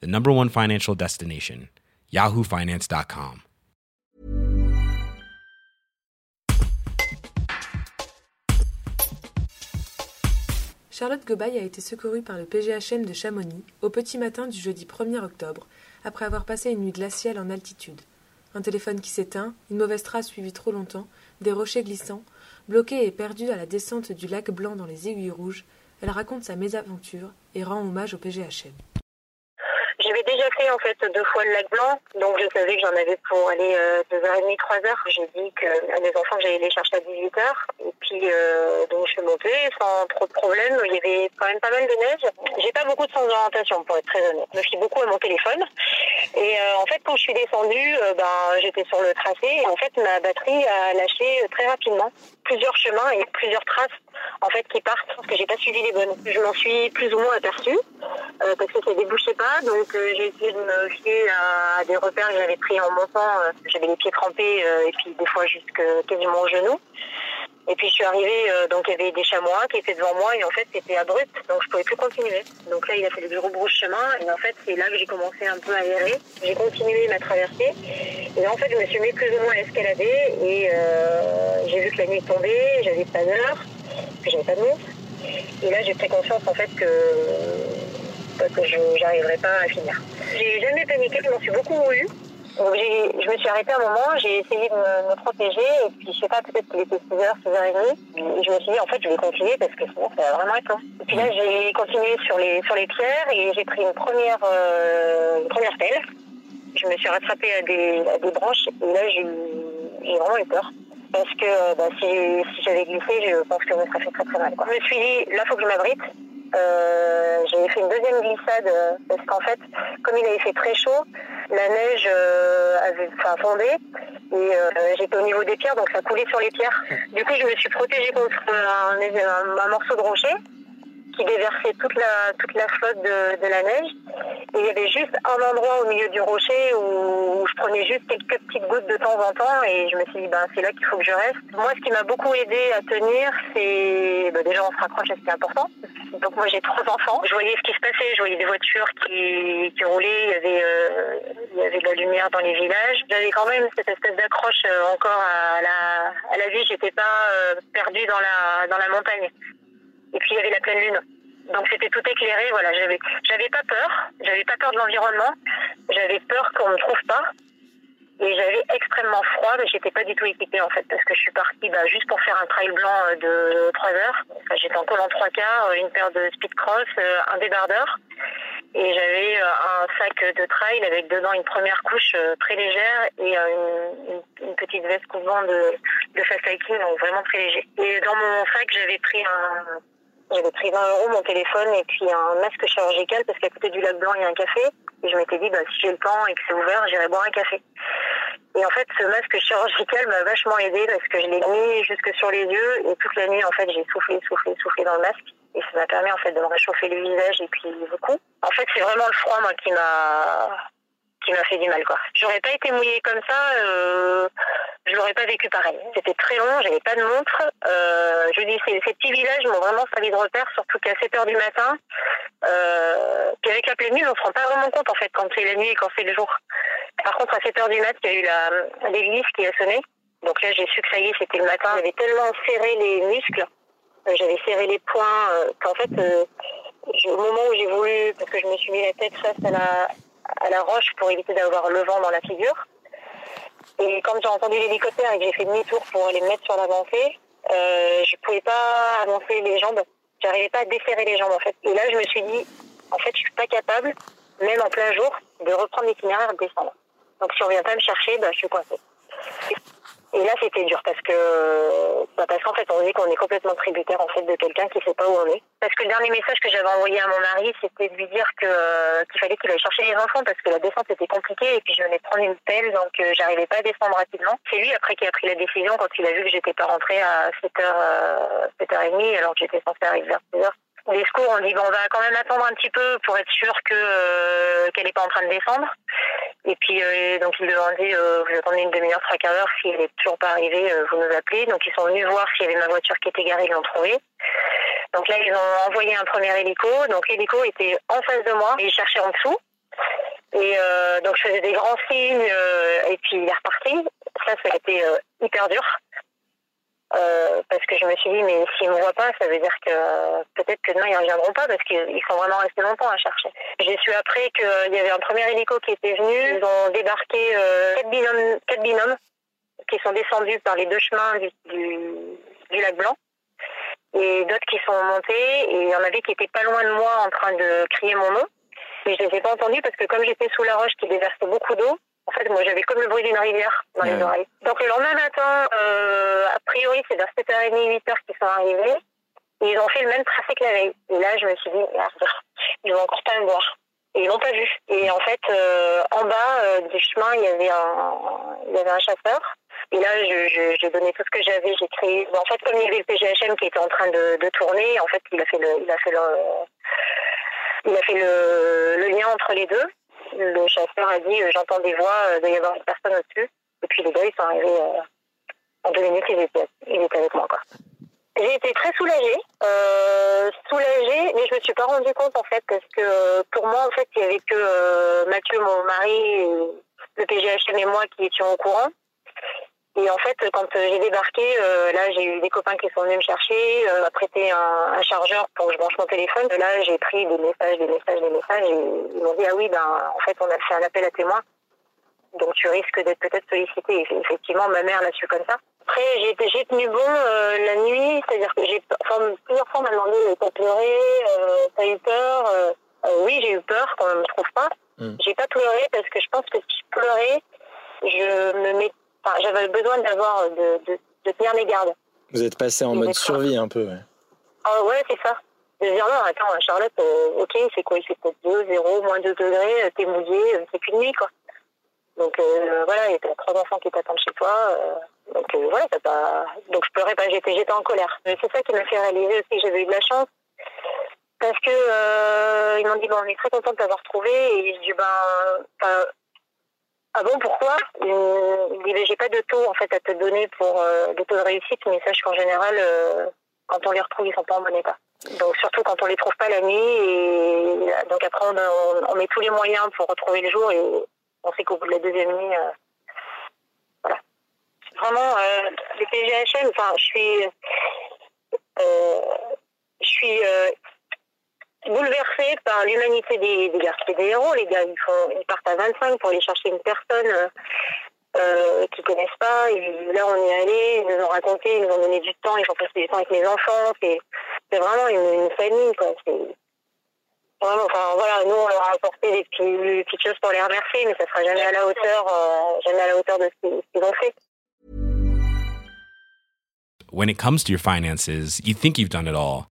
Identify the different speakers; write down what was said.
Speaker 1: the number one financial destination, yahoofinance.com.
Speaker 2: Charlotte Gobaye a été secourue par le PGHM de Chamonix au petit matin du jeudi 1er octobre, après avoir passé une nuit glaciale en altitude. Un téléphone qui s'éteint, une mauvaise trace suivie trop longtemps, des rochers glissants, bloquée et perdue à la descente du lac Blanc dans les aiguilles rouges, elle raconte sa mésaventure et rend hommage au PGHM.
Speaker 3: Déjà fait en fait deux fois le lac blanc, donc je savais que j'en avais pour aller euh, deux heures et demie, trois heures. J'ai dit que, mes enfants j'allais les chercher à 18 heures. Et puis euh, donc je suis montée sans trop de problèmes. Il y avait quand même pas mal de neige. J'ai pas beaucoup de sens d'orientation pour être très honnête. Je me fie beaucoup à mon téléphone. Et euh, en fait quand je suis descendue, euh, ben j'étais sur le tracé et en fait ma batterie a lâché très rapidement. Plusieurs chemins et plusieurs traces en fait qui partent parce que j'ai pas suivi les bonnes. Je m'en suis plus ou moins aperçue euh, parce que ça débouchait pas. Donc euh, j'ai essayé de me fier à des repères que j'avais pris en montant. Euh, j'avais les pieds trempés euh, et puis des fois jusque quasiment au genou. Et puis je suis arrivée, donc il y avait des chamois qui étaient devant moi et en fait c'était abrupt, donc je pouvais plus continuer. Donc là il a fallu que je rebrousse chemin et en fait c'est là que j'ai commencé un peu à errer. J'ai continué ma traversée et là en fait je me suis mis plus ou moins à escalader et euh, j'ai vu que la nuit tombait, j'avais pas d'heure, que j'avais pas de montre. Et là j'ai pris conscience en fait que bah, que je j'arriverais pas à finir. J'ai jamais paniqué, je m'en suis beaucoup eu. Donc je me suis arrêtée un moment, j'ai essayé de me, protéger, et puis je sais pas, peut-être qu'il était 6h, 6h30, et je me suis dit, en fait, je vais continuer parce que sinon, ça va vraiment être long. Et puis là, j'ai continué sur les, sur les pierres, et j'ai pris une première, euh, première pelle. Je me suis rattrapée à des, à des branches, et là, j'ai vraiment eu peur. Parce que euh, bah, si, si j'avais glissé, je pense que je me serais fait très très mal. Je me suis dit, là, faut que je m'abrite. Euh, j'avais fait une deuxième glissade euh, parce qu'en fait, comme il avait fait très chaud, la neige euh, avait fondé et euh, j'étais au niveau des pierres, donc ça coulait sur les pierres. Du coup, je me suis protégée contre un, un- un morceau de rocher qui déversait toute la toute la flotte de, de la neige. Et il y avait juste un endroit au milieu du rocher où, je prenais juste quelques petites gouttes de temps en temps et je me suis dit ben c'est là qu'il faut que je reste. Moi ce qui m'a beaucoup aidé à tenir c'est ben, déjà on se rapproche et c'était important. Donc moi j'ai trois enfants. Je voyais ce qui se passait, je voyais des voitures qui, qui roulaient, il y avait euh, il y avait de la lumière dans les villages. J'avais quand même cette espèce d'accroche euh, encore à la à la vie, j'étais pas euh, perdue dans la dans la montagne. Et puis il y avait la pleine lune. Donc c'était tout éclairé, voilà, j'avais j'avais pas peur, j'avais pas peur de l'environnement, j'avais peur qu'on me trouve pas. Et j'avais extrêmement froid, mais j'étais pas du tout équipée en fait, parce que je suis partie bah, juste pour faire un trail blanc euh, de 3 heures. Enfin, j'étais en col en trois quarts, euh, une paire de speed cross, euh, un débardeur. Et j'avais un sac de trail avec dedans une première couche très légère et une, une- une petite veste couvrant de, de fast hiking, donc vraiment très léger. Et dans mon sac, j'avais pris un, j'avais pris 20 euros mon téléphone et puis un masque chirurgical parce qu'à côté du lac blanc il y a un café et je m'étais dit bah si j'ai le temps et que c'est ouvert j'irai boire un café. Et en fait ce masque chirurgical m'a vachement aidé parce que je l'ai mis jusque sur les yeux et toute la nuit en fait j'ai soufflé, soufflé, soufflé dans le masque et ça m'a permis en fait de me réchauffer le visage et puis le cou. En fait c'est vraiment le froid qui m'a qui m'a fait du mal quoi. J'aurais pas été mouillée comme ça, euh, je l'aurais pas vécu pareil. C'était très long, j'avais pas de montre. Euh, je dis ces, ces petits villages m'ont vraiment servi de repère, surtout qu'à 7 heures du matin, euh, avec la pleine lune, on se rend pas vraiment compte en fait quand c'est la nuit et quand c'est le jour. Par contre à 7 heures du mat, il y a eu la l'église qui a sonné. Donc là j'ai su que ça y est, c'était le matin. J'avais tellement serré les muscles, euh, j'avais serré les poings, euh, qu'en fait euh, au moment où j'ai voulu, parce que je me suis mis la tête face à la à la roche pour éviter d'avoir le vent dans la figure. Et quand j'ai entendu l'hélicoptère et que j'ai fait demi-tour pour aller me mettre sur l'avancée, euh, je pouvais pas avancer les jambes. J'arrivais pas à desserrer les jambes en fait. Et là, je me suis dit, en fait, je suis pas capable, même en plein jour, de reprendre l'itinéraire et de descendre. Donc si on vient pas me chercher, bah, je suis coincée. Et là, c'était dur parce que, bah parce qu'en fait, on dit qu'on est complètement tributaire en fait de quelqu'un qui sait pas où on est. Parce que le dernier message que j'avais envoyé à mon mari, c'était de lui dire que qu'il fallait qu'il aille chercher les enfants parce que la descente était compliquée et puis je venais de prendre une pelle, donc euh, j'arrivais pas à descendre rapidement. C'est lui après qui a pris la décision quand il a vu que j'étais pas rentrée à 7h, euh, 7h30 alors que j'étais censée arriver vers 6h. Les secours ont dit bon, on va quand même attendre un petit peu pour être sûr que euh, qu'elle n'est pas en train de descendre. Et puis euh, donc ils demandaient euh, vous attendez une demi-heure, trois quarts d'heure, si elle n'est toujours pas arrivée, euh, vous nous appelez. Donc ils sont venus voir s'il y avait ma voiture qui était garée, ils l'ont trouvée. Donc là ils ont envoyé un premier hélico. Donc l'hélico était en face de moi et ils cherchaient en dessous. Et euh, donc je faisais des grands signes euh, et puis il est reparti. Ça, ça a été euh, hyper dur. Euh, parce que je me suis dit, mais s'ils me voient pas, ça veut dire que euh, peut-être que demain ils reviendront pas parce qu'ils sont vraiment restés longtemps à chercher. J'ai su après qu'il y avait un premier hélico qui était venu. Ils ont débarqué euh, quatre, binômes, quatre binômes qui sont descendus par les deux chemins du, du, lac Blanc et d'autres qui sont montés. Et il y en avait qui étaient pas loin de moi en train de crier mon nom. Mais je les ai pas entendus parce que comme j'étais sous la roche qui déversait beaucoup d'eau, en fait, moi, j'avais comme le bruit d'une rivière dans les
Speaker 1: Ouais.
Speaker 3: oreilles. Donc, le lendemain matin, euh, a priori, c'est vers 7h30, 8h qu'ils sont arrivés. Et ils ont fait le même tracé que la veille. Et là, je me suis dit, merde, ils vont encore pas me voir. Et ils l'ont pas vu. Et en fait, euh, en bas euh, du chemin, il y avait un, il y avait un chasseur. Et là, je, je, j'ai donné tout ce que j'avais. J'ai créé. bon, en fait, comme il y avait le PGHM qui était en train de, de tourner, en fait, il a fait le, il a fait le, il a fait le, le lien entre les deux. Le chasseur a dit, euh, j'entends des voix, euh, il doit y avoir une personne au-dessus. Et puis les gars, ils sont arrivés euh, en deux minutes, ils étaient, ils étaient avec moi, quoi. J'ai été très soulagée, euh, soulagée, mais je me suis pas rendu compte en fait parce que euh, pour moi en fait il y avait que euh, Mathieu, mon mari, le PGHM et moi qui étions au courant. Et en fait quand euh, j'ai débarqué, euh, là j'ai eu des copains qui sont venus me chercher, euh, prêter un, un chargeur pour que je branche mon téléphone. Là j'ai pris des messages, des messages, des messages et ils m'ont dit ah oui ben en fait on a fait un appel à témoins. Donc tu risques d'être peut-être sollicité. Et effectivement, ma mère l'a su comme ça. Après, j'ai tenu bon euh, la nuit, c'est-à-dire que j'ai, enfin, plusieurs fois on m'a demandé t'as pleuré, t'as eu peur. oui, j'ai eu peur quand on me trouve pas.
Speaker 4: Mm.
Speaker 3: J'ai pas pleuré parce que je pense que si je pleurais, je me mets, enfin, j'avais besoin d'avoir de, de, de tenir mes gardes.
Speaker 4: Vous êtes passé en
Speaker 3: Il
Speaker 4: mode survie un peu. Ouais.
Speaker 3: Ah ouais, c'est ça. De dire non, attends, Charlotte, euh, ok, c'est quoi? Il fait peut-être 2, 0, moins 2 degrés, euh, t'es mouillé, euh, c'est qu'une nuit, quoi. Donc euh, voilà, et t'as trois enfants qui t'attendent chez toi. euh, donc euh, voilà, t'as pas. Donc je pleurais pas, j'étais, j'étais en colère. Mais C'est ça qui m'a fait réaliser aussi que j'avais eu de la chance. Parce que euh, ils m'ont dit bon, on est très content de t'avoir trouvé. Et je dis ben, euh, ah bon, pourquoi? Disent ben, j'ai pas de taux en fait à te donner pour euh, de taux de réussite, mais sache qu'en général, euh, quand on les retrouve, ils sont pas en bon état. Donc surtout quand on les trouve pas la nuit. Et donc après, on, on- on met tous les moyens pour retrouver le jour et on sait qu'au bout de la deuxième nuit, euh, voilà. Vraiment, euh, les PGHM, enfin, je suis, euh, je suis euh, bouleversée par l'humanité des, des. C'est des héros, les gars. Ils, partent à 25 pour aller chercher une personne euh, euh, qu'ils connaissent pas. Et là, on est allé, ils nous ont raconté, ils nous ont donné du temps, ils ont passé du temps avec mes enfants. C'est, vraiment une, une famille, Vraiment, enfin voilà, nous on leur a apporté des petites choses pour les remercier, mais ça sera jamais à la hauteur, euh, jamais à la hauteur de ce qu'ils ont fait.
Speaker 1: When it comes to your finances, you think you've done it all.